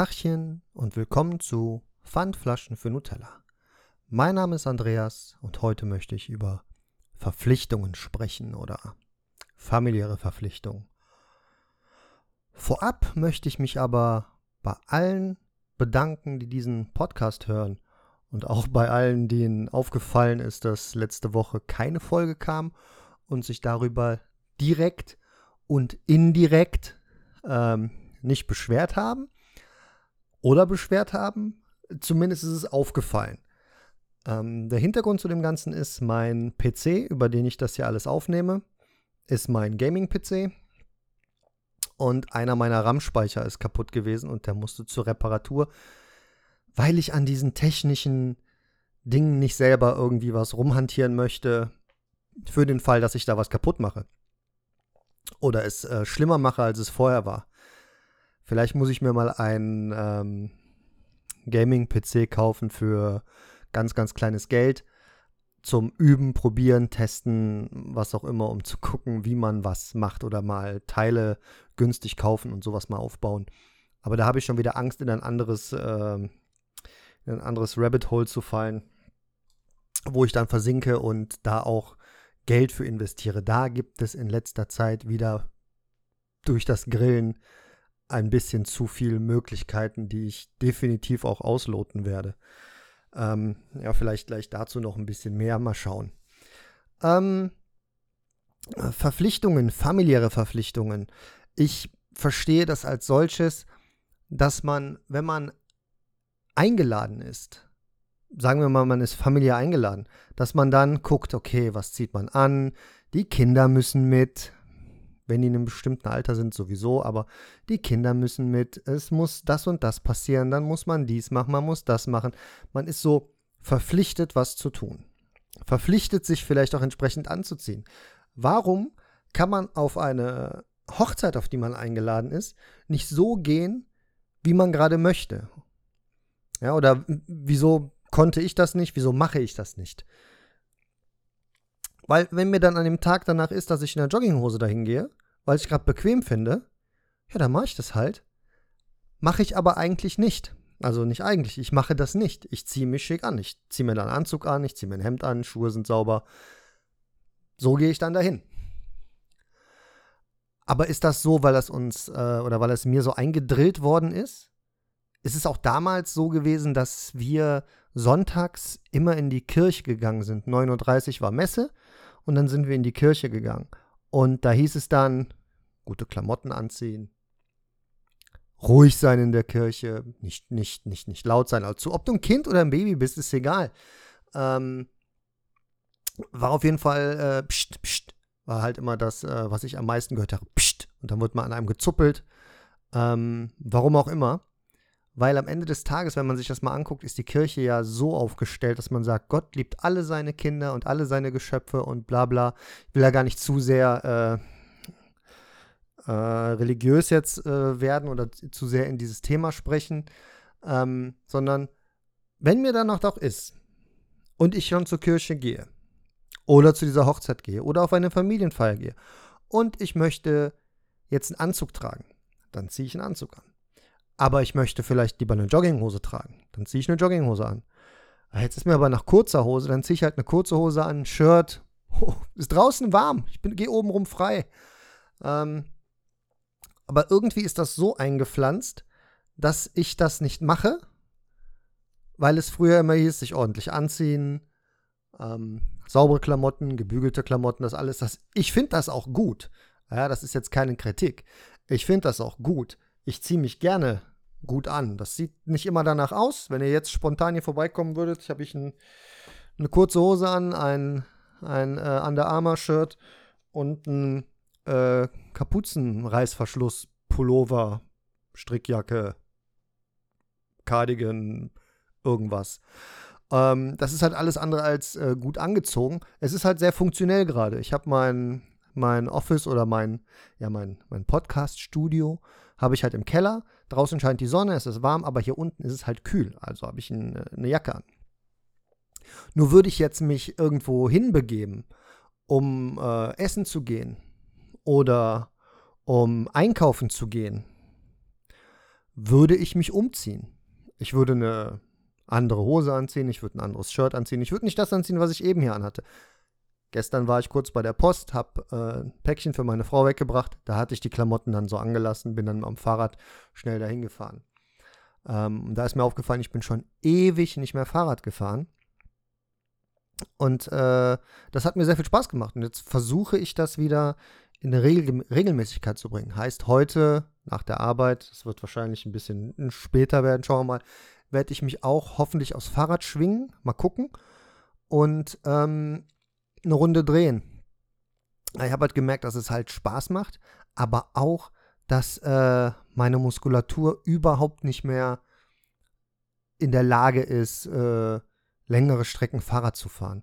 Tachchen und willkommen zu Pfandflaschen für Nutella. Mein Name ist Andreas und heute möchte ich über Verpflichtungen sprechen oder familiäre Verpflichtungen. Vorab möchte ich mich aber bei allen bedanken, die diesen Podcast hören und auch bei allen, denen aufgefallen ist, dass letzte Woche keine Folge kam und sich darüber direkt und indirekt ähm, nicht beschwert haben oder beschwert haben. Zumindest ist es aufgefallen. Ähm, der Hintergrund zu dem Ganzen ist, mein PC, über den ich das hier alles aufnehme, ist mein Gaming-PC. Und einer meiner RAM-Speicher ist kaputt gewesen und der musste zur Reparatur, weil ich an diesen technischen Dingen nicht selber irgendwie was rumhantieren möchte, für den Fall, dass ich da was kaputt mache. Oder es äh, schlimmer mache, als es vorher war. Vielleicht muss ich mir mal einen ähm, Gaming-PC kaufen für ganz, ganz kleines Geld zum Üben, Probieren, Testen, was auch immer, um zu gucken, wie man was macht oder mal Teile günstig kaufen und sowas mal aufbauen. Aber da habe ich schon wieder Angst, in ein anderes, äh, in ein anderes Rabbit Hole zu fallen, wo ich dann versinke und da auch Geld für investiere. Da gibt es in letzter Zeit wieder durch das Grillen ein bisschen zu viele Möglichkeiten, die ich definitiv auch ausloten werde. Ähm, ja, vielleicht gleich dazu noch ein bisschen mehr. Mal schauen. Ähm, Verpflichtungen, familiäre Verpflichtungen. Ich verstehe das als solches, dass man, wenn man eingeladen ist, sagen wir mal, man ist familiär eingeladen, dass man dann guckt, okay, was zieht man an? Die Kinder müssen mit, wenn die in einem bestimmten Alter sind, sowieso, aber die Kinder müssen mit, es muss das und das passieren, dann muss man dies machen, man muss das machen. Man ist so verpflichtet, was zu tun. Verpflichtet, sich vielleicht auch entsprechend anzuziehen. Warum kann man auf eine Hochzeit, auf die man eingeladen ist, nicht so gehen, wie man gerade möchte? Ja, oder wieso konnte ich das nicht, wieso mache ich das nicht? Weil, wenn mir dann an dem Tag danach ist, dass ich in der Jogginghose dahin gehe, weil ich gerade bequem finde, ja, dann mache ich das halt. Mache ich aber eigentlich nicht. Also nicht eigentlich, ich mache das nicht. Ich ziehe mich schick an. Ich ziehe mir dann einen Anzug an, ich ziehe mir ein Hemd an, Schuhe sind sauber. So gehe ich dann dahin. Aber ist das so, weil das uns äh, oder weil es mir so eingedrillt worden ist? Ist es auch damals so gewesen, dass wir sonntags immer in die Kirche gegangen sind? 9.30 Uhr war Messe und dann sind wir in die Kirche gegangen. Und da hieß es dann, gute Klamotten anziehen, ruhig sein in der Kirche, nicht, nicht, nicht, nicht laut sein. Also, ob du ein Kind oder ein Baby bist, ist egal. Ähm, war auf jeden Fall, äh, pst, pst, war halt immer das, äh, was ich am meisten gehört habe. Pst. Und dann wird man an einem gezuppelt. Ähm, warum auch immer. Weil am Ende des Tages, wenn man sich das mal anguckt, ist die Kirche ja so aufgestellt, dass man sagt, Gott liebt alle seine Kinder und alle seine Geschöpfe und bla bla. Ich will ja gar nicht zu sehr äh, äh, religiös jetzt äh, werden oder zu sehr in dieses Thema sprechen, ähm, sondern wenn mir dann noch doch ist und ich schon zur Kirche gehe oder zu dieser Hochzeit gehe oder auf eine Familienfeier gehe und ich möchte jetzt einen Anzug tragen, dann ziehe ich einen Anzug an aber ich möchte vielleicht lieber eine Jogginghose tragen. Dann ziehe ich eine Jogginghose an. Jetzt ist mir aber nach kurzer Hose, dann ziehe ich halt eine kurze Hose an, ein Shirt. Oh, ist draußen warm. Ich gehe oben rum frei. Ähm, aber irgendwie ist das so eingepflanzt, dass ich das nicht mache, weil es früher immer hieß, sich ordentlich anziehen, ähm, saubere Klamotten, gebügelte Klamotten, das alles. Das, ich finde das auch gut. Ja, das ist jetzt keine Kritik. Ich finde das auch gut. Ich ziehe mich gerne gut an. Das sieht nicht immer danach aus. Wenn ihr jetzt spontan hier vorbeikommen würdet, habe ich ein, eine kurze Hose an, ein, ein äh, Under Armour-Shirt und ein äh, Kapuzenreißverschluss, Pullover, Strickjacke, Cardigan, irgendwas. Ähm, das ist halt alles andere als äh, gut angezogen. Es ist halt sehr funktionell gerade. Ich habe mein, mein Office oder mein, ja, mein, mein Podcast-Studio habe ich halt im Keller. Draußen scheint die Sonne, es ist warm, aber hier unten ist es halt kühl. Also habe ich ein, eine Jacke an. Nur würde ich jetzt mich irgendwo hinbegeben, um äh, essen zu gehen oder um einkaufen zu gehen, würde ich mich umziehen. Ich würde eine andere Hose anziehen, ich würde ein anderes Shirt anziehen, ich würde nicht das anziehen, was ich eben hier anhatte. Gestern war ich kurz bei der Post, habe äh, ein Päckchen für meine Frau weggebracht. Da hatte ich die Klamotten dann so angelassen, bin dann am Fahrrad schnell dahin gefahren. Ähm, da ist mir aufgefallen, ich bin schon ewig nicht mehr Fahrrad gefahren. Und äh, das hat mir sehr viel Spaß gemacht. Und jetzt versuche ich das wieder in eine Regel Regelmäßigkeit zu bringen. Heißt, heute nach der Arbeit, es wird wahrscheinlich ein bisschen später werden, schauen wir mal, werde ich mich auch hoffentlich aufs Fahrrad schwingen, mal gucken und ähm, eine Runde drehen. Ich habe halt gemerkt, dass es halt Spaß macht, aber auch, dass äh, meine Muskulatur überhaupt nicht mehr in der Lage ist, äh, längere Strecken Fahrrad zu fahren.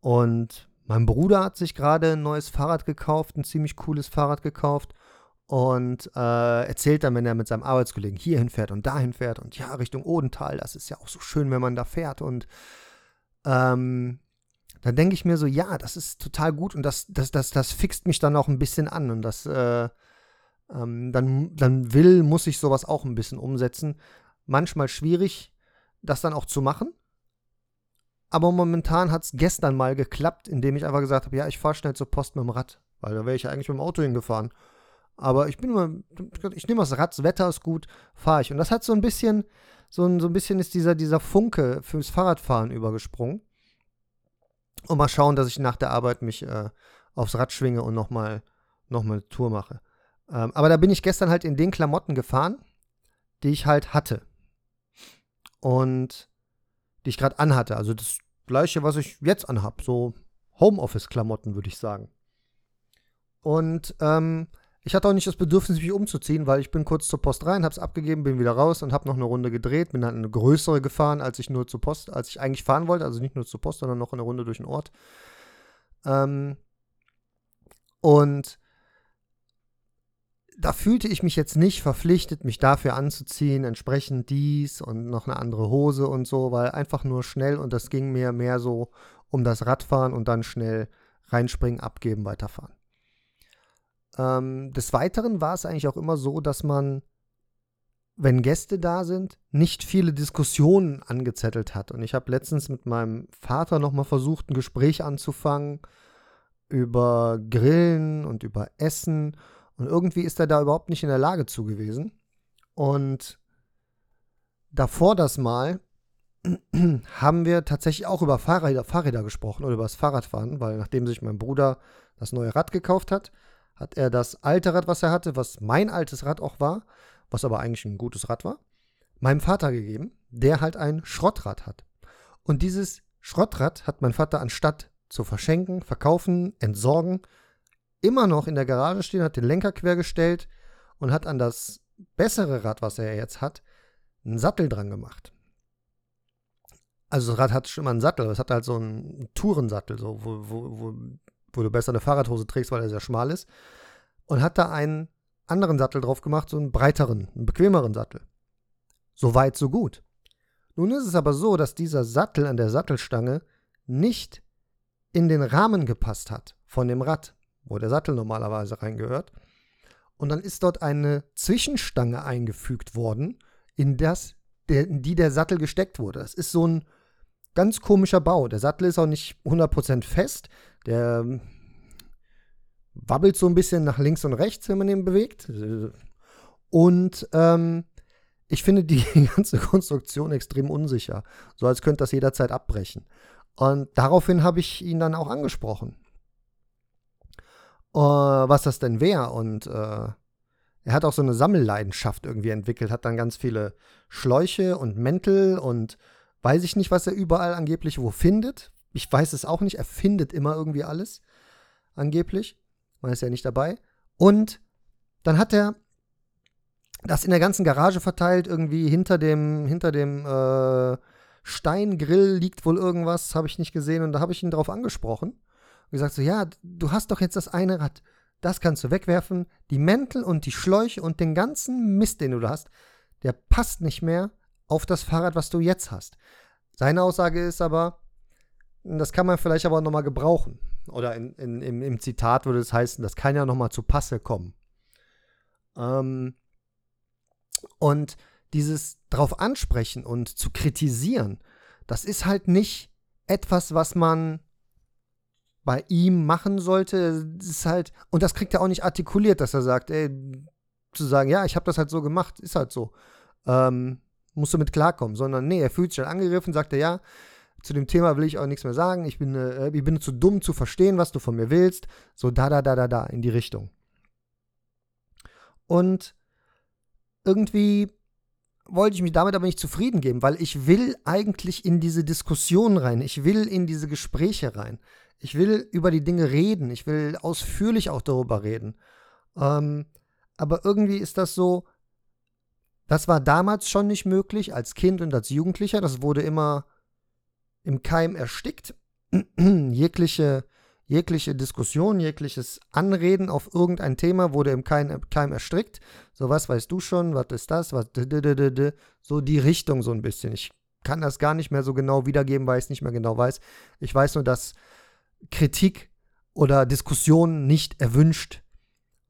Und mein Bruder hat sich gerade ein neues Fahrrad gekauft, ein ziemlich cooles Fahrrad gekauft und äh, erzählt dann, wenn er mit seinem Arbeitskollegen hierhin fährt und dahin fährt und ja, Richtung Odental, das ist ja auch so schön, wenn man da fährt und ähm, dann denke ich mir so, ja, das ist total gut und das, das, das, das fixt mich dann auch ein bisschen an und das, äh, ähm, dann, dann will, muss ich sowas auch ein bisschen umsetzen. Manchmal schwierig, das dann auch zu machen. Aber momentan hat es gestern mal geklappt, indem ich einfach gesagt habe, ja, ich fahre schnell zur Post mit dem Rad, weil da wäre ich ja eigentlich mit dem Auto hingefahren. Aber ich bin immer, ich nehme das Rad, das Wetter ist gut, fahre ich. Und das hat so ein bisschen, so ein, so ein bisschen ist dieser, dieser Funke fürs Fahrradfahren übergesprungen. Und mal schauen, dass ich nach der Arbeit mich äh, aufs Rad schwinge und nochmal noch mal eine Tour mache. Ähm, aber da bin ich gestern halt in den Klamotten gefahren, die ich halt hatte. Und die ich gerade anhatte. Also das gleiche, was ich jetzt anhab. So Homeoffice-Klamotten, würde ich sagen. Und ähm, ich hatte auch nicht das Bedürfnis, mich umzuziehen, weil ich bin kurz zur Post rein, hab's abgegeben, bin wieder raus und hab noch eine Runde gedreht, bin dann eine größere gefahren, als ich nur zur Post, als ich eigentlich fahren wollte, also nicht nur zur Post, sondern noch eine Runde durch den Ort. Ähm, und da fühlte ich mich jetzt nicht verpflichtet, mich dafür anzuziehen, entsprechend dies und noch eine andere Hose und so, weil einfach nur schnell und das ging mir mehr so um das Radfahren und dann schnell reinspringen, abgeben, weiterfahren. Ähm, des Weiteren war es eigentlich auch immer so, dass man, wenn Gäste da sind, nicht viele Diskussionen angezettelt hat. Und ich habe letztens mit meinem Vater nochmal versucht, ein Gespräch anzufangen über Grillen und über Essen. Und irgendwie ist er da überhaupt nicht in der Lage zu gewesen. Und davor das Mal haben wir tatsächlich auch über Fahrräder, Fahrräder gesprochen oder über das Fahrradfahren, weil nachdem sich mein Bruder das neue Rad gekauft hat, hat er das alte Rad, was er hatte, was mein altes Rad auch war, was aber eigentlich ein gutes Rad war, meinem Vater gegeben, der halt ein Schrottrad hat. Und dieses Schrottrad hat mein Vater anstatt zu verschenken, verkaufen, entsorgen, immer noch in der Garage stehen, hat den Lenker quergestellt und hat an das bessere Rad, was er jetzt hat, einen Sattel dran gemacht. Also das Rad hat schon mal einen Sattel, es hat halt so einen Tourensattel, so, wo, wo, wo wo du besser eine Fahrradhose trägst, weil er sehr schmal ist. Und hat da einen anderen Sattel drauf gemacht, so einen breiteren, einen bequemeren Sattel. So weit, so gut. Nun ist es aber so, dass dieser Sattel an der Sattelstange nicht in den Rahmen gepasst hat von dem Rad, wo der Sattel normalerweise reingehört. Und dann ist dort eine Zwischenstange eingefügt worden, in, das, in die der Sattel gesteckt wurde. Das ist so ein ganz komischer Bau. Der Sattel ist auch nicht 100% fest. Der wabbelt so ein bisschen nach links und rechts, wenn man ihn bewegt. Und ähm, ich finde die ganze Konstruktion extrem unsicher. So als könnte das jederzeit abbrechen. Und daraufhin habe ich ihn dann auch angesprochen. Uh, was das denn wäre. Und uh, er hat auch so eine Sammelleidenschaft irgendwie entwickelt, hat dann ganz viele Schläuche und Mäntel und Weiß ich nicht, was er überall angeblich wo findet. Ich weiß es auch nicht. Er findet immer irgendwie alles. Angeblich. Man ist ja nicht dabei. Und dann hat er das in der ganzen Garage verteilt. Irgendwie hinter dem, hinter dem äh, Steingrill liegt wohl irgendwas. Habe ich nicht gesehen. Und da habe ich ihn drauf angesprochen. Und gesagt so, ja, du hast doch jetzt das eine Rad. Das kannst du wegwerfen. Die Mäntel und die Schläuche und den ganzen Mist, den du da hast, der passt nicht mehr auf das Fahrrad, was du jetzt hast. Seine Aussage ist aber, das kann man vielleicht aber nochmal gebrauchen. Oder in, in, im, im, Zitat würde es heißen, das kann ja nochmal zu Passe kommen. Ähm, Und dieses drauf ansprechen und zu kritisieren, das ist halt nicht etwas, was man bei ihm machen sollte. Das ist halt, und das kriegt er auch nicht artikuliert, dass er sagt, ey, zu sagen, ja, ich habe das halt so gemacht, ist halt so. Ähm, musst du mit klarkommen, sondern nee, er fühlt sich halt angegriffen, sagt er, ja, zu dem Thema will ich auch nichts mehr sagen, ich bin, äh, ich bin zu dumm zu verstehen, was du von mir willst, so da, da, da, da, da, in die Richtung. Und irgendwie wollte ich mich damit aber nicht zufrieden geben, weil ich will eigentlich in diese Diskussion rein, ich will in diese Gespräche rein, ich will über die Dinge reden, ich will ausführlich auch darüber reden. Ähm, aber irgendwie ist das so, das war damals schon nicht möglich, als Kind und als Jugendlicher. Das wurde immer im Keim erstickt. jegliche, jegliche Diskussion, jegliches Anreden auf irgendein Thema wurde im Keim, Keim erstrickt. So, was weißt du schon? Was ist das? Was, so die Richtung so ein bisschen. Ich kann das gar nicht mehr so genau wiedergeben, weil ich es nicht mehr genau weiß. Ich weiß nur, dass Kritik oder Diskussionen nicht erwünscht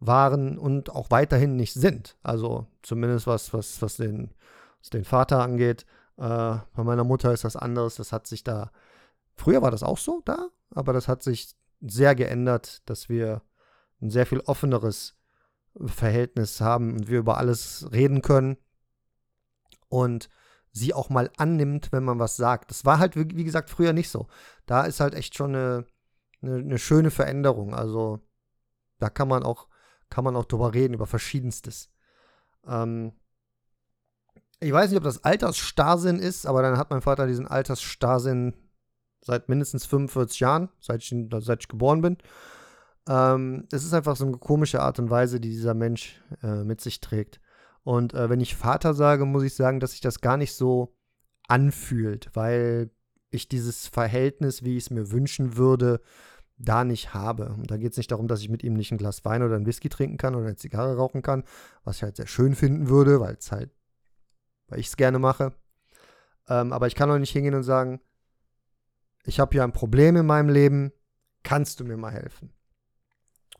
waren und auch weiterhin nicht sind. Also zumindest was, was, was, den, was den Vater angeht. Äh, bei meiner Mutter ist das anders. Das hat sich da. Früher war das auch so da, aber das hat sich sehr geändert, dass wir ein sehr viel offeneres Verhältnis haben und wir über alles reden können und sie auch mal annimmt, wenn man was sagt. Das war halt, wie gesagt, früher nicht so. Da ist halt echt schon eine, eine, eine schöne Veränderung. Also da kann man auch kann man auch drüber reden, über Verschiedenstes. Ähm, ich weiß nicht, ob das Altersstarrsinn ist, aber dann hat mein Vater diesen Altersstarrsinn seit mindestens 45 Jahren, seit ich, seit ich geboren bin. Ähm, es ist einfach so eine komische Art und Weise, die dieser Mensch äh, mit sich trägt. Und äh, wenn ich Vater sage, muss ich sagen, dass sich das gar nicht so anfühlt, weil ich dieses Verhältnis, wie ich es mir wünschen würde, da nicht habe. Und da geht es nicht darum, dass ich mit ihm nicht ein Glas Wein oder ein Whisky trinken kann oder eine Zigarre rauchen kann, was ich halt sehr schön finden würde, weil es halt, weil ich es gerne mache. Ähm, aber ich kann auch nicht hingehen und sagen, ich habe hier ein Problem in meinem Leben, kannst du mir mal helfen?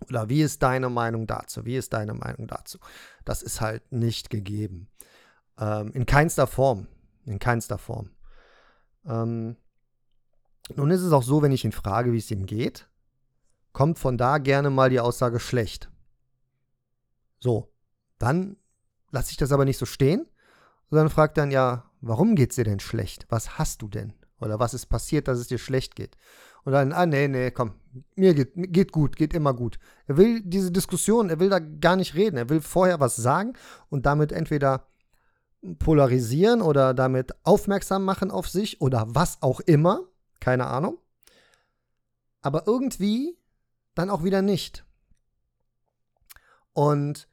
Oder wie ist deine Meinung dazu? Wie ist deine Meinung dazu? Das ist halt nicht gegeben. Ähm, in keinster Form. In keinster Form. Ähm, nun ist es auch so, wenn ich ihn frage, wie es ihm geht, kommt von da gerne mal die Aussage schlecht. So, dann lasse ich das aber nicht so stehen, sondern fragt dann ja, warum geht es dir denn schlecht? Was hast du denn? Oder was ist passiert, dass es dir schlecht geht? Und dann, ah, nee, nee, komm, mir geht, geht gut, geht immer gut. Er will diese Diskussion, er will da gar nicht reden. Er will vorher was sagen und damit entweder polarisieren oder damit aufmerksam machen auf sich oder was auch immer. Keine Ahnung. Aber irgendwie dann auch wieder nicht. Und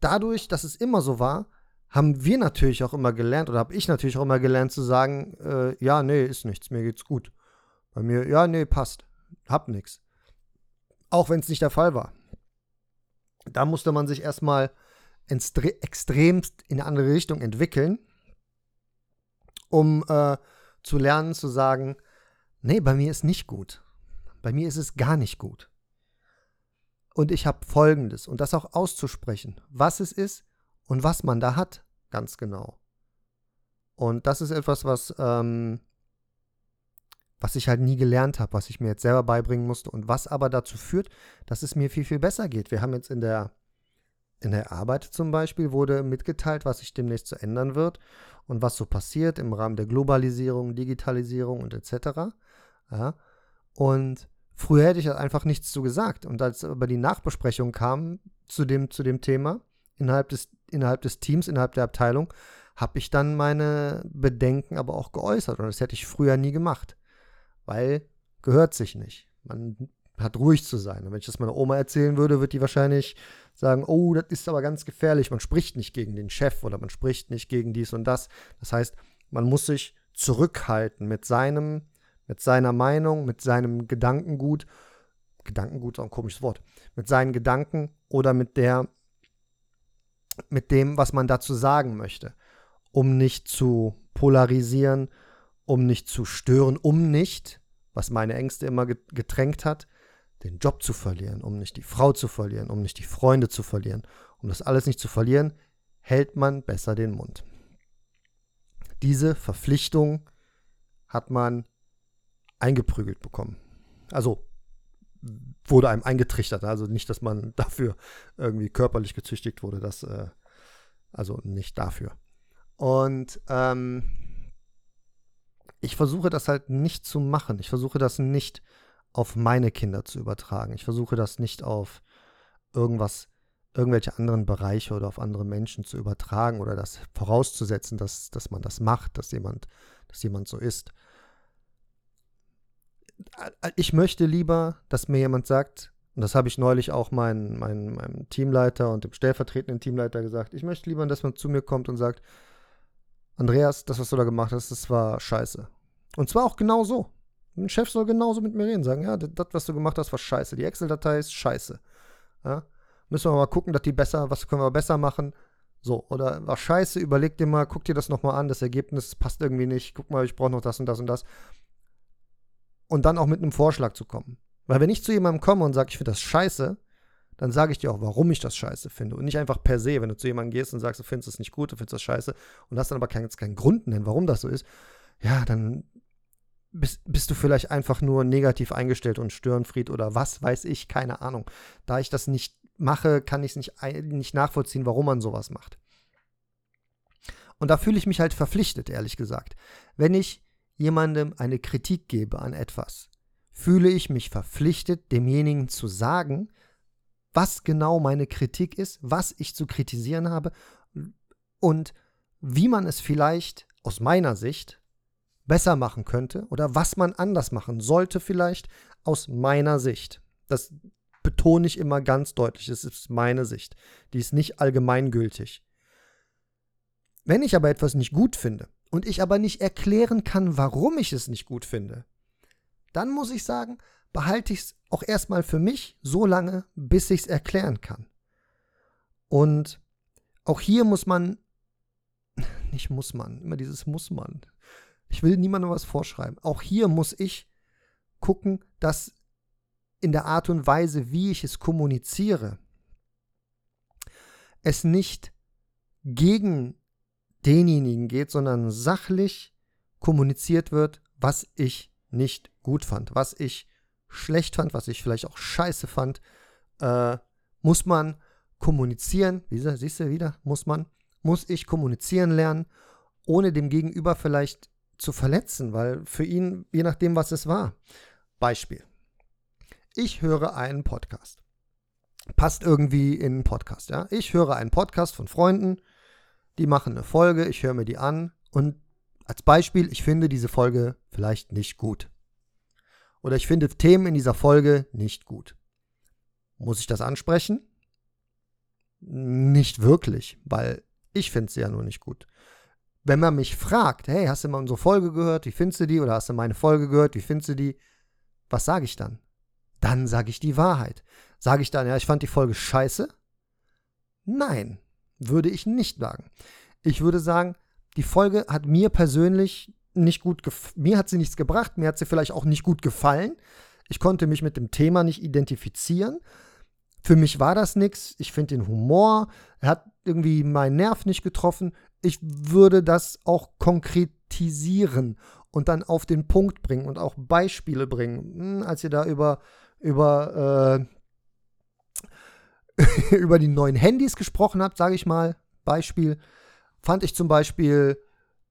dadurch, dass es immer so war, haben wir natürlich auch immer gelernt, oder habe ich natürlich auch immer gelernt zu sagen, äh, ja, nee, ist nichts, mir geht's gut. Bei mir, ja, nee, passt, hab nichts. Auch wenn es nicht der Fall war. Da musste man sich erstmal extremst in eine andere Richtung entwickeln, um äh, zu lernen zu sagen, Nee, bei mir ist nicht gut. Bei mir ist es gar nicht gut. Und ich habe Folgendes, und das auch auszusprechen, was es ist und was man da hat, ganz genau. Und das ist etwas, was, ähm, was ich halt nie gelernt habe, was ich mir jetzt selber beibringen musste und was aber dazu führt, dass es mir viel, viel besser geht. Wir haben jetzt in der, in der Arbeit zum Beispiel wurde mitgeteilt, was sich demnächst zu ändern wird und was so passiert im Rahmen der Globalisierung, Digitalisierung und etc. Ja? Und früher hätte ich einfach nichts zu gesagt. Und als aber die Nachbesprechung kam zu dem, zu dem Thema innerhalb des, innerhalb des Teams, innerhalb der Abteilung, habe ich dann meine Bedenken aber auch geäußert. Und das hätte ich früher nie gemacht. Weil gehört sich nicht. Man hat ruhig zu sein. Und wenn ich das meiner Oma erzählen würde, wird die wahrscheinlich sagen, oh, das ist aber ganz gefährlich. Man spricht nicht gegen den Chef oder man spricht nicht gegen dies und das. Das heißt, man muss sich zurückhalten mit seinem mit seiner Meinung, mit seinem Gedankengut, Gedankengut ist auch ein komisches Wort, mit seinen Gedanken oder mit der, mit dem, was man dazu sagen möchte, um nicht zu polarisieren, um nicht zu stören, um nicht, was meine Ängste immer getränkt hat, den Job zu verlieren, um nicht die Frau zu verlieren, um nicht die Freunde zu verlieren, um das alles nicht zu verlieren, hält man besser den Mund. Diese Verpflichtung hat man eingeprügelt bekommen. Also wurde einem eingetrichtert. Also nicht, dass man dafür irgendwie körperlich gezüchtigt wurde. Das, äh, also nicht dafür. Und ähm, ich versuche das halt nicht zu machen. Ich versuche das nicht auf meine Kinder zu übertragen. Ich versuche das nicht auf irgendwas, irgendwelche anderen Bereiche oder auf andere Menschen zu übertragen oder das vorauszusetzen, dass, dass man das macht, dass jemand, dass jemand so ist. Ich möchte lieber, dass mir jemand sagt, und das habe ich neulich auch mein, mein, meinem Teamleiter und dem stellvertretenden Teamleiter gesagt, ich möchte lieber, dass man zu mir kommt und sagt, Andreas, das, was du da gemacht hast, das war scheiße. Und zwar auch genau so. Ein Chef soll genauso mit mir reden, sagen, ja, das, was du gemacht hast, war scheiße. Die Excel-Datei ist scheiße. Ja? Müssen wir mal gucken, dass die besser, was können wir besser machen. So, oder war scheiße, überleg dir mal, guck dir das nochmal an, das Ergebnis passt irgendwie nicht, guck mal, ich brauche noch das und das und das. Und dann auch mit einem Vorschlag zu kommen. Weil wenn ich zu jemandem komme und sage, ich finde das scheiße, dann sage ich dir auch, warum ich das scheiße finde. Und nicht einfach per se, wenn du zu jemandem gehst und sagst, du findest es nicht gut, du findest das scheiße und hast dann aber keinen, keinen Grund nennen, warum das so ist, ja, dann bist, bist du vielleicht einfach nur negativ eingestellt und Störenfried oder was weiß ich, keine Ahnung. Da ich das nicht mache, kann ich es nicht, nicht nachvollziehen, warum man sowas macht. Und da fühle ich mich halt verpflichtet, ehrlich gesagt. Wenn ich jemandem eine Kritik gebe an etwas, fühle ich mich verpflichtet, demjenigen zu sagen, was genau meine Kritik ist, was ich zu kritisieren habe und wie man es vielleicht aus meiner Sicht besser machen könnte oder was man anders machen sollte vielleicht aus meiner Sicht. Das betone ich immer ganz deutlich, das ist meine Sicht. Die ist nicht allgemeingültig. Wenn ich aber etwas nicht gut finde und ich aber nicht erklären kann, warum ich es nicht gut finde, dann muss ich sagen, behalte ich es auch erstmal für mich so lange, bis ich es erklären kann. Und auch hier muss man, nicht muss man, immer dieses muss man. Ich will niemandem was vorschreiben. Auch hier muss ich gucken, dass in der Art und Weise, wie ich es kommuniziere, es nicht gegen denjenigen geht, sondern sachlich kommuniziert wird, was ich nicht gut fand, was ich schlecht fand, was ich vielleicht auch scheiße fand, äh, muss man kommunizieren. Wie siehst du wieder? Muss man? Muss ich kommunizieren lernen, ohne dem Gegenüber vielleicht zu verletzen, weil für ihn, je nachdem, was es war. Beispiel. Ich höre einen Podcast. Passt irgendwie in einen Podcast, ja. Ich höre einen Podcast von Freunden, die machen eine Folge, ich höre mir die an und als Beispiel, ich finde diese Folge vielleicht nicht gut. Oder ich finde Themen in dieser Folge nicht gut. Muss ich das ansprechen? Nicht wirklich, weil ich finde sie ja nur nicht gut. Wenn man mich fragt, hey, hast du mal unsere Folge gehört, wie findest du die? Oder hast du meine Folge gehört, wie findest du die? Was sage ich dann? Dann sage ich die Wahrheit. Sage ich dann, ja, ich fand die Folge scheiße? Nein, würde ich nicht sagen. Ich würde sagen, die Folge hat mir persönlich nicht gut mir hat sie nichts gebracht, mir hat sie vielleicht auch nicht gut gefallen. Ich konnte mich mit dem Thema nicht identifizieren. Für mich war das nichts. Ich finde den Humor, er hat irgendwie meinen Nerv nicht getroffen. Ich würde das auch konkretisieren und dann auf den Punkt bringen und auch Beispiele bringen. Hm, als ihr da über, über, äh, über die neuen Handys gesprochen habt, sage ich mal, Beispiel, fand ich zum Beispiel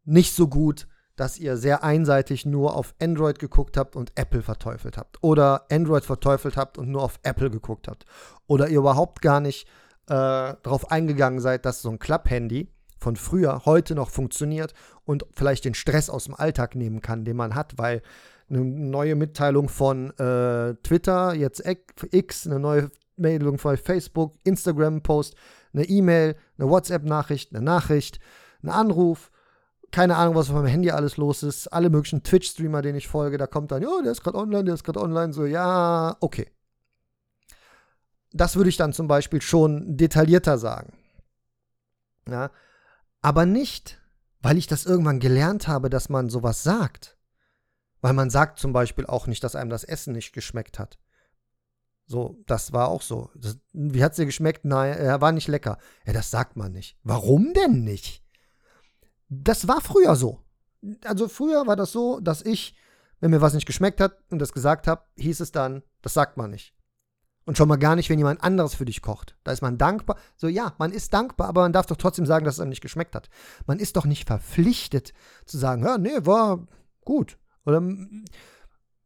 nicht so gut, dass ihr sehr einseitig nur auf Android geguckt habt und Apple verteufelt habt. Oder Android verteufelt habt und nur auf Apple geguckt habt. Oder ihr überhaupt gar nicht äh, darauf eingegangen seid, dass so ein Klapp-Handy von früher heute noch funktioniert und vielleicht den Stress aus dem Alltag nehmen kann, den man hat, weil eine neue Mitteilung von äh, Twitter, jetzt X, eine neue Meldung von Facebook, Instagram-Post, eine E-Mail, eine WhatsApp-Nachricht, eine Nachricht, ein Anruf, keine Ahnung, was auf meinem Handy alles los ist. Alle möglichen Twitch-Streamer, denen ich folge, da kommt dann, ja, der ist gerade online, der ist gerade online. So, ja, okay. Das würde ich dann zum Beispiel schon detaillierter sagen. Ja, aber nicht, weil ich das irgendwann gelernt habe, dass man sowas sagt. Weil man sagt zum Beispiel auch nicht, dass einem das Essen nicht geschmeckt hat. So, das war auch so. Das, wie hat's dir geschmeckt? Nein, er war nicht lecker. Ja, das sagt man nicht. Warum denn nicht? Das war früher so. Also früher war das so, dass ich, wenn mir was nicht geschmeckt hat und das gesagt habe, hieß es dann, das sagt man nicht. Und schon mal gar nicht, wenn jemand anderes für dich kocht. Da ist man dankbar. So, ja, man ist dankbar, aber man darf doch trotzdem sagen, dass es einem nicht geschmeckt hat. Man ist doch nicht verpflichtet zu sagen, ja, nee, war gut. Oder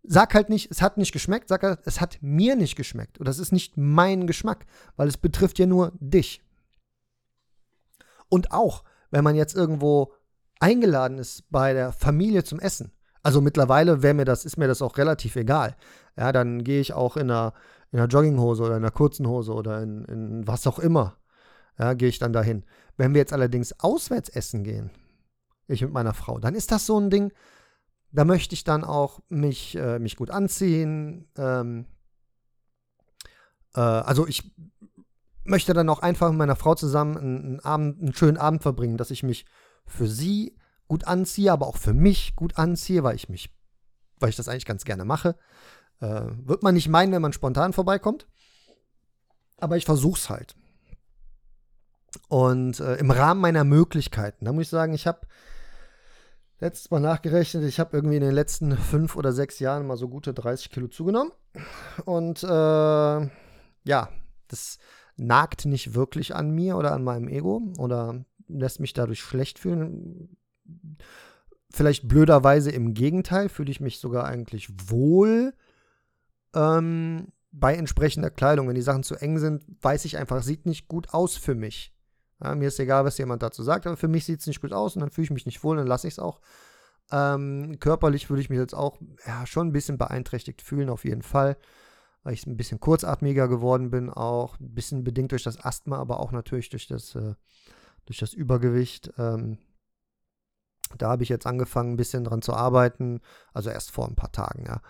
sag halt nicht, es hat nicht geschmeckt, sag halt, es hat mir nicht geschmeckt. Oder es ist nicht mein Geschmack, weil es betrifft ja nur dich. Und auch, wenn man jetzt irgendwo eingeladen ist bei der Familie zum Essen. Also mittlerweile wäre mir das, ist mir das auch relativ egal. Ja, dann gehe ich auch in einer, in einer Jogginghose oder in einer kurzen Hose oder in, in was auch immer. Ja, gehe ich dann dahin. Wenn wir jetzt allerdings auswärts essen gehen, ich mit meiner Frau, dann ist das so ein Ding, da möchte ich dann auch mich, äh, mich gut anziehen. Ähm, äh, also ich möchte dann auch einfach mit meiner Frau zusammen einen, Abend, einen schönen Abend verbringen, dass ich mich für sie gut anziehe, aber auch für mich gut anziehe, weil ich mich, weil ich das eigentlich ganz gerne mache. Äh, wird man nicht meinen, wenn man spontan vorbeikommt. Aber ich versuch's halt. Und äh, im Rahmen meiner Möglichkeiten, da muss ich sagen, ich habe letztes Mal nachgerechnet, ich habe irgendwie in den letzten fünf oder sechs Jahren mal so gute 30 Kilo zugenommen. Und äh, ja, das nagt nicht wirklich an mir oder an meinem Ego oder lässt mich dadurch schlecht fühlen. Vielleicht blöderweise im Gegenteil, fühle ich mich sogar eigentlich wohl ähm, bei entsprechender Kleidung. Wenn die Sachen zu eng sind, weiß ich einfach, sieht nicht gut aus für mich. Ja, mir ist egal, was jemand dazu sagt, aber für mich sieht es nicht gut aus und dann fühle ich mich nicht wohl, dann lasse ich es auch. Ähm, körperlich würde ich mich jetzt auch ja, schon ein bisschen beeinträchtigt fühlen, auf jeden Fall. Weil ich ein bisschen kurzatmiger geworden bin, auch ein bisschen bedingt durch das Asthma, aber auch natürlich durch das, äh, durch das Übergewicht. Ähm, da habe ich jetzt angefangen, ein bisschen dran zu arbeiten, also erst vor ein paar Tagen, ja.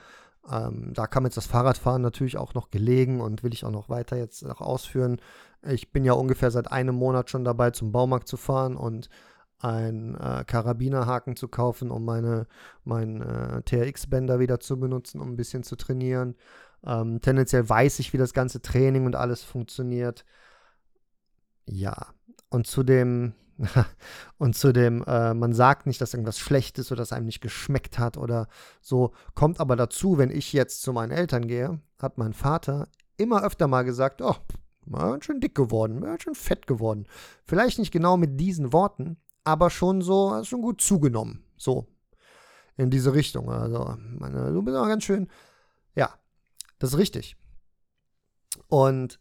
Ähm, da kam jetzt das Fahrradfahren natürlich auch noch gelegen und will ich auch noch weiter jetzt noch ausführen. Ich bin ja ungefähr seit einem Monat schon dabei, zum Baumarkt zu fahren und einen äh, Karabinerhaken zu kaufen, um meine mein, äh, TRX-Bänder wieder zu benutzen, um ein bisschen zu trainieren. Ähm, tendenziell weiß ich, wie das ganze Training und alles funktioniert. Ja, und zu dem und zu dem, äh, man sagt nicht, dass irgendwas schlecht ist oder dass einem nicht geschmeckt hat oder so. Kommt aber dazu, wenn ich jetzt zu meinen Eltern gehe, hat mein Vater immer öfter mal gesagt, oh, man schön dick geworden, man schön fett geworden. Vielleicht nicht genau mit diesen Worten, aber schon so, schon gut zugenommen. So. In diese Richtung. Also, meine, du bist auch ganz schön. Ja, das ist richtig. Und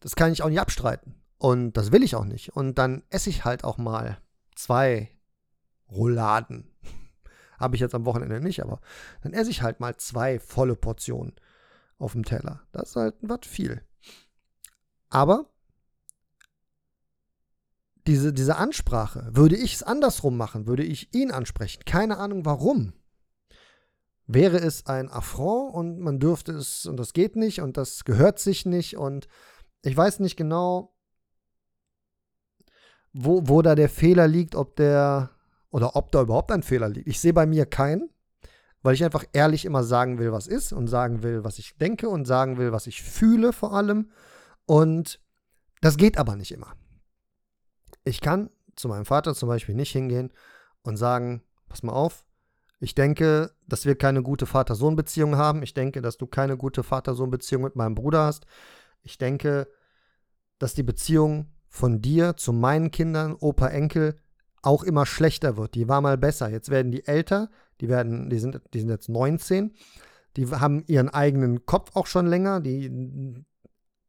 das kann ich auch nicht abstreiten. Und das will ich auch nicht. Und dann esse ich halt auch mal zwei Rouladen. Habe ich jetzt am Wochenende nicht, aber dann esse ich halt mal zwei volle Portionen auf dem Teller. Das ist halt was viel. Aber diese, diese Ansprache, würde ich es andersrum machen, würde ich ihn ansprechen, keine Ahnung warum, wäre es ein Affront und man dürfte es und das geht nicht und das gehört sich nicht und ich weiß nicht genau, wo, wo da der Fehler liegt, ob der oder ob da überhaupt ein Fehler liegt. Ich sehe bei mir keinen, weil ich einfach ehrlich immer sagen will, was ist und sagen will, was ich denke und sagen will, was ich fühle vor allem. Und das geht aber nicht immer. Ich kann zu meinem Vater zum Beispiel nicht hingehen und sagen, pass mal auf, ich denke, dass wir keine gute Vater-Sohn-Beziehung haben. Ich denke, dass du keine gute Vater-Sohn-Beziehung mit meinem Bruder hast. Ich denke, dass die Beziehung von dir zu meinen Kindern, Opa, Enkel, auch immer schlechter wird. Die war mal besser. Jetzt werden die älter, die werden, die sind, die sind jetzt 19, die haben ihren eigenen Kopf auch schon länger, die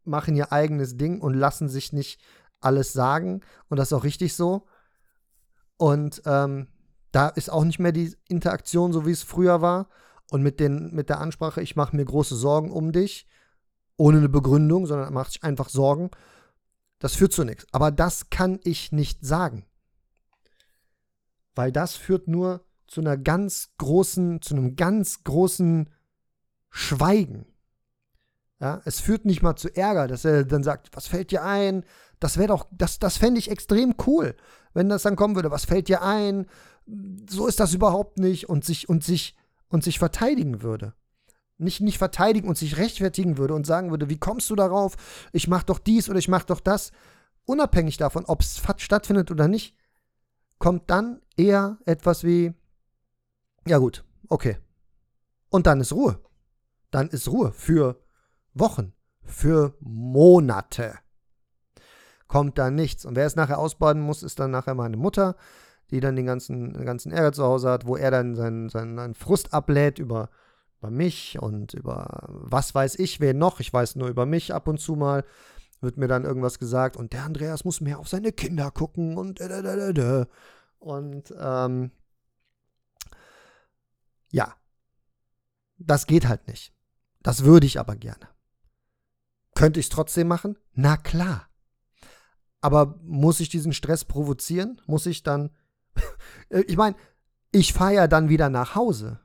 machen ihr eigenes Ding und lassen sich nicht alles sagen. Und das ist auch richtig so. Und ähm, da ist auch nicht mehr die Interaktion, so wie es früher war. Und mit, den, mit der Ansprache, ich mache mir große Sorgen um dich, ohne eine Begründung, sondern macht sich einfach Sorgen. Das führt zu nichts. Aber das kann ich nicht sagen. Weil das führt nur zu einer ganz großen, zu einem ganz großen Schweigen. Ja, es führt nicht mal zu Ärger, dass er dann sagt, was fällt dir ein? Das wäre doch, das, das fände ich extrem cool, wenn das dann kommen würde, was fällt dir ein? So ist das überhaupt nicht und sich, und sich, und sich verteidigen würde. Nicht, nicht verteidigen und sich rechtfertigen würde und sagen würde, wie kommst du darauf? Ich mach doch dies oder ich mach doch das. Unabhängig davon, ob es stattfindet oder nicht, kommt dann eher etwas wie, ja gut, okay. Und dann ist Ruhe. Dann ist Ruhe für Wochen, für Monate. Kommt da nichts. Und wer es nachher ausbaden muss, ist dann nachher meine Mutter, die dann den ganzen, den ganzen Ärger zu Hause hat, wo er dann seinen, seinen, seinen Frust ablädt über, über mich und über was weiß ich, wen noch. Ich weiß nur über mich ab und zu mal. Wird mir dann irgendwas gesagt und der Andreas muss mehr auf seine Kinder gucken und da, da, da, und ähm, ja, das geht halt nicht. Das würde ich aber gerne. Könnte ich es trotzdem machen? Na klar. Aber muss ich diesen Stress provozieren? Muss ich dann. ich meine, ich fahre ja dann wieder nach Hause.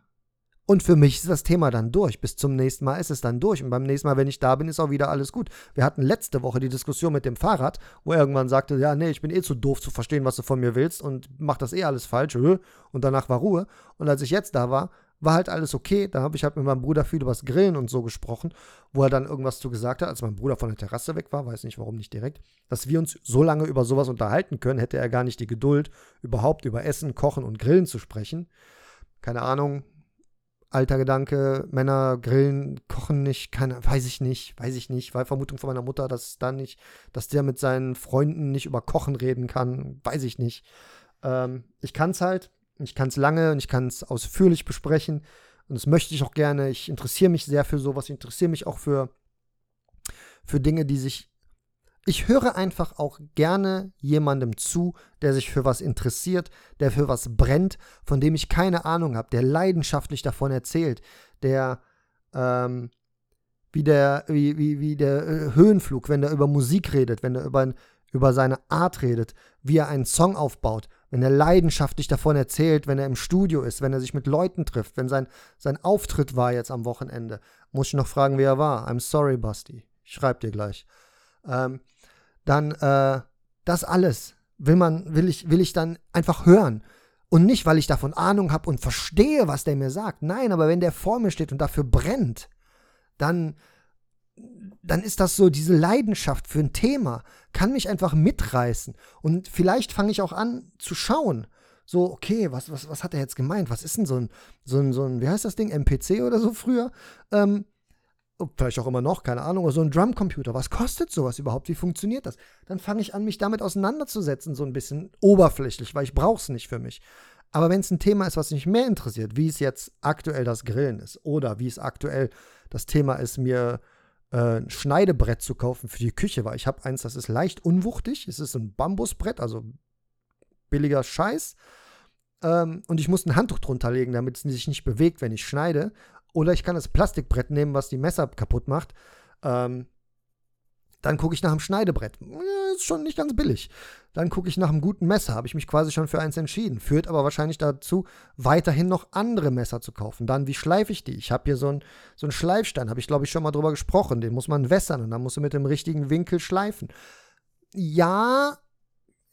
Und für mich ist das Thema dann durch. Bis zum nächsten Mal ist es dann durch. Und beim nächsten Mal, wenn ich da bin, ist auch wieder alles gut. Wir hatten letzte Woche die Diskussion mit dem Fahrrad, wo er irgendwann sagte, ja, nee, ich bin eh zu doof zu verstehen, was du von mir willst und mach das eh alles falsch. Und danach war Ruhe. Und als ich jetzt da war, war halt alles okay. Da habe ich halt mit meinem Bruder viel über das Grillen und so gesprochen, wo er dann irgendwas zu gesagt hat, als mein Bruder von der Terrasse weg war, weiß nicht warum nicht direkt, dass wir uns so lange über sowas unterhalten können, hätte er gar nicht die Geduld, überhaupt über Essen, Kochen und Grillen zu sprechen. Keine Ahnung, alter Gedanke, Männer grillen, kochen nicht, keine, weiß ich nicht, weiß ich nicht, weil Vermutung von meiner Mutter, dass dann nicht, dass der mit seinen Freunden nicht über Kochen reden kann, weiß ich nicht. Ähm, ich kann es halt, ich kann es lange und ich kann es ausführlich besprechen und das möchte ich auch gerne. Ich interessiere mich sehr für sowas, ich interessiere mich auch für, für Dinge, die sich ich höre einfach auch gerne jemandem zu, der sich für was interessiert, der für was brennt, von dem ich keine Ahnung habe, der leidenschaftlich davon erzählt, der ähm, wie der, wie, wie, wie der äh, Höhenflug, wenn er über Musik redet, wenn er über, über seine Art redet, wie er einen Song aufbaut, wenn er leidenschaftlich davon erzählt, wenn er im Studio ist, wenn er sich mit Leuten trifft, wenn sein, sein Auftritt war jetzt am Wochenende. Muss ich noch fragen, wie er war. I'm sorry, Basti. Ich schreib dir gleich. Ähm, dann äh, das alles will man, will ich, will ich dann einfach hören. Und nicht, weil ich davon Ahnung habe und verstehe, was der mir sagt. Nein, aber wenn der vor mir steht und dafür brennt, dann, dann ist das so, diese Leidenschaft für ein Thema kann mich einfach mitreißen. Und vielleicht fange ich auch an zu schauen. So, okay, was, was, was hat er jetzt gemeint? Was ist denn so ein, so ein, so ein, wie heißt das Ding, MPC oder so früher? Ähm, vielleicht auch immer noch, keine Ahnung, so ein Drumcomputer. Was kostet sowas überhaupt? Wie funktioniert das? Dann fange ich an, mich damit auseinanderzusetzen, so ein bisschen oberflächlich, weil ich brauche es nicht für mich. Aber wenn es ein Thema ist, was mich mehr interessiert, wie es jetzt aktuell das Grillen ist oder wie es aktuell das Thema ist, mir äh, ein Schneidebrett zu kaufen für die Küche, weil ich habe eins, das ist leicht unwuchtig. Es ist ein Bambusbrett, also billiger Scheiß. Ähm, und ich muss ein Handtuch drunter legen, damit es sich nicht bewegt, wenn ich schneide. Oder ich kann das Plastikbrett nehmen, was die Messer kaputt macht. Ähm, dann gucke ich nach einem Schneidebrett. Ja, ist schon nicht ganz billig. Dann gucke ich nach einem guten Messer. Habe ich mich quasi schon für eins entschieden. Führt aber wahrscheinlich dazu, weiterhin noch andere Messer zu kaufen. Dann, wie schleife ich die? Ich habe hier so einen so Schleifstein, habe ich glaube ich schon mal drüber gesprochen. Den muss man wässern und dann musst du mit dem richtigen Winkel schleifen. Ja,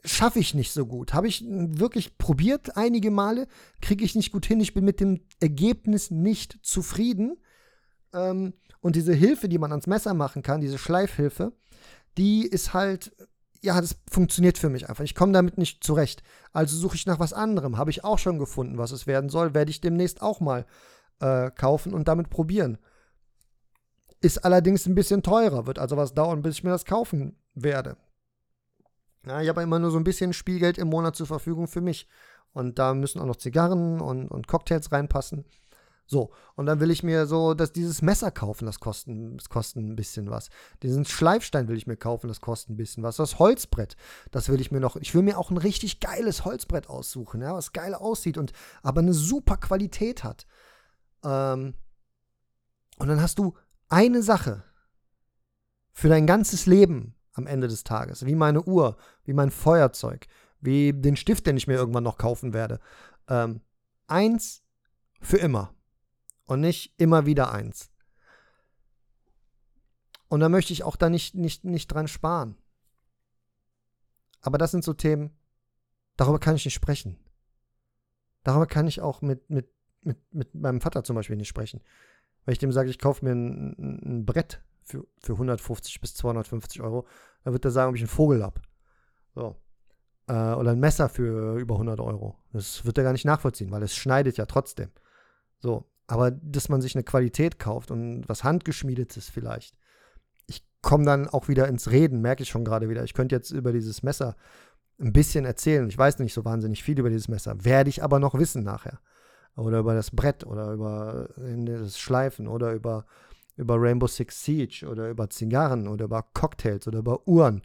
schaffe ich nicht so gut. Habe ich wirklich probiert einige Male, kriege ich nicht gut hin. Ich bin mit dem Ergebnis nicht zufrieden. Ähm, und diese Hilfe, die man ans Messer machen kann, diese Schleifhilfe, die ist halt, ja, das funktioniert für mich einfach. Ich komme damit nicht zurecht. Also suche ich nach was anderem. Habe ich auch schon gefunden, was es werden soll. Werde ich demnächst auch mal äh, kaufen und damit probieren. Ist allerdings ein bisschen teurer, wird also was dauern, bis ich mir das kaufen werde. Ja, ich habe immer nur so ein bisschen Spielgeld im Monat zur Verfügung für mich. Und da müssen auch noch Zigarren und, und Cocktails reinpassen. So, und dann will ich mir so, dass dieses Messer kaufen, das kostet, das kostet ein bisschen was. Diesen Schleifstein will ich mir kaufen, das kostet ein bisschen was. Das Holzbrett, das will ich mir noch. Ich will mir auch ein richtig geiles Holzbrett aussuchen, ja, was geil aussieht und aber eine super Qualität hat. Ähm, und dann hast du eine Sache für dein ganzes Leben am Ende des Tages. Wie meine Uhr, wie mein Feuerzeug, wie den Stift, den ich mir irgendwann noch kaufen werde. Ähm, eins für immer. Und nicht immer wieder eins. Und da möchte ich auch da nicht, nicht, nicht dran sparen. Aber das sind so Themen, darüber kann ich nicht sprechen. Darüber kann ich auch mit, mit, mit, mit meinem Vater zum Beispiel nicht sprechen. Wenn ich dem sage, ich kaufe mir ein, ein, Brett für, für 150 bis 250 Euro, dann wird er sagen, ob ich einen Vogel habe. So. Äh, oder ein Messer für über 100 Euro. Das wird er gar nicht nachvollziehen, weil es schneidet ja trotzdem. So. Aber dass man sich eine Qualität kauft und was handgeschmiedetes vielleicht. Ich komme dann auch wieder ins Reden, merke ich schon gerade wieder. Ich könnte jetzt über dieses Messer ein bisschen erzählen. Ich weiß nicht so wahnsinnig viel über dieses Messer. Werde ich aber noch wissen nachher. Oder über das Brett oder über das Schleifen oder über, über Rainbow Six Siege oder über Zigarren oder über Cocktails oder über Uhren.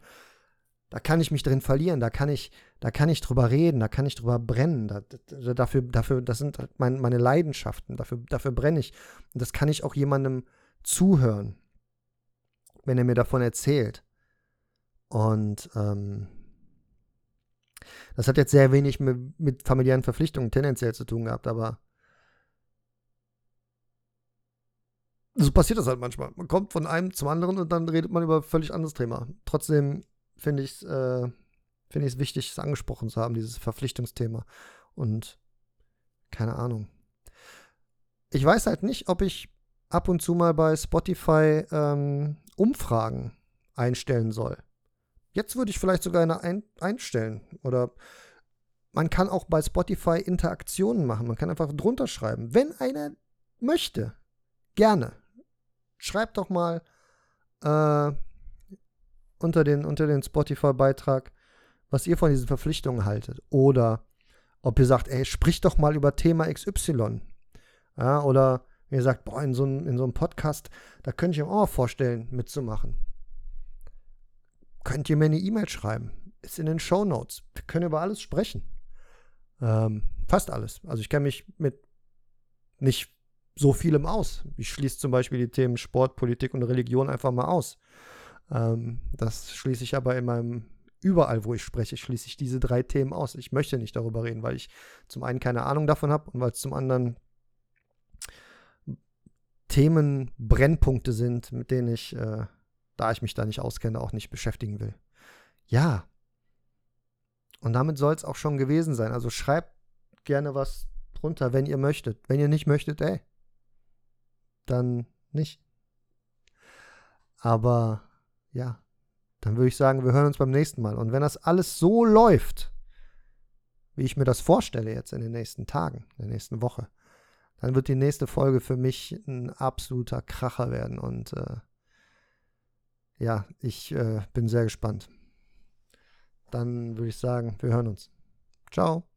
Da kann ich mich drin verlieren, da kann ich, da kann ich drüber reden, da kann ich drüber brennen. Da, da, dafür, dafür, das sind halt mein, meine Leidenschaften, dafür, dafür brenne ich. Und das kann ich auch jemandem zuhören, wenn er mir davon erzählt. Und ähm, das hat jetzt sehr wenig mit, mit familiären Verpflichtungen tendenziell zu tun gehabt, aber so passiert das halt manchmal. Man kommt von einem zum anderen und dann redet man über ein völlig anderes Thema. Trotzdem finde ich es äh, find wichtig, es angesprochen zu haben, dieses Verpflichtungsthema. Und keine Ahnung. Ich weiß halt nicht, ob ich ab und zu mal bei Spotify ähm, Umfragen einstellen soll. Jetzt würde ich vielleicht sogar eine ein einstellen. Oder man kann auch bei Spotify Interaktionen machen. Man kann einfach drunter schreiben. Wenn einer möchte, gerne. Schreibt doch mal äh, unter den, unter den Spotify-Beitrag, was ihr von diesen Verpflichtungen haltet. Oder ob ihr sagt, ey, sprich doch mal über Thema XY. Ja, oder ihr sagt, boah, in so, in so einem Podcast, da könnte ich mir auch vorstellen, mitzumachen könnt ihr mir eine E-Mail schreiben. Ist in den Show Notes. Wir können über alles sprechen. Ähm, fast alles. Also ich kenne mich mit nicht so vielem aus. Ich schließe zum Beispiel die Themen Sport, Politik und Religion einfach mal aus. Ähm, das schließe ich aber in meinem, überall wo ich spreche, schließe ich diese drei Themen aus. Ich möchte nicht darüber reden, weil ich zum einen keine Ahnung davon habe und weil es zum anderen Themen, Brennpunkte sind, mit denen ich äh, da ich mich da nicht auskenne, auch nicht beschäftigen will. Ja. Und damit soll es auch schon gewesen sein. Also schreibt gerne was drunter, wenn ihr möchtet. Wenn ihr nicht möchtet, ey, dann nicht. Aber ja, dann würde ich sagen, wir hören uns beim nächsten Mal. Und wenn das alles so läuft, wie ich mir das vorstelle jetzt in den nächsten Tagen, in der nächsten Woche, dann wird die nächste Folge für mich ein absoluter Kracher werden. Und äh, ja, ich äh, bin sehr gespannt. Dann würde ich sagen, wir hören uns. Ciao.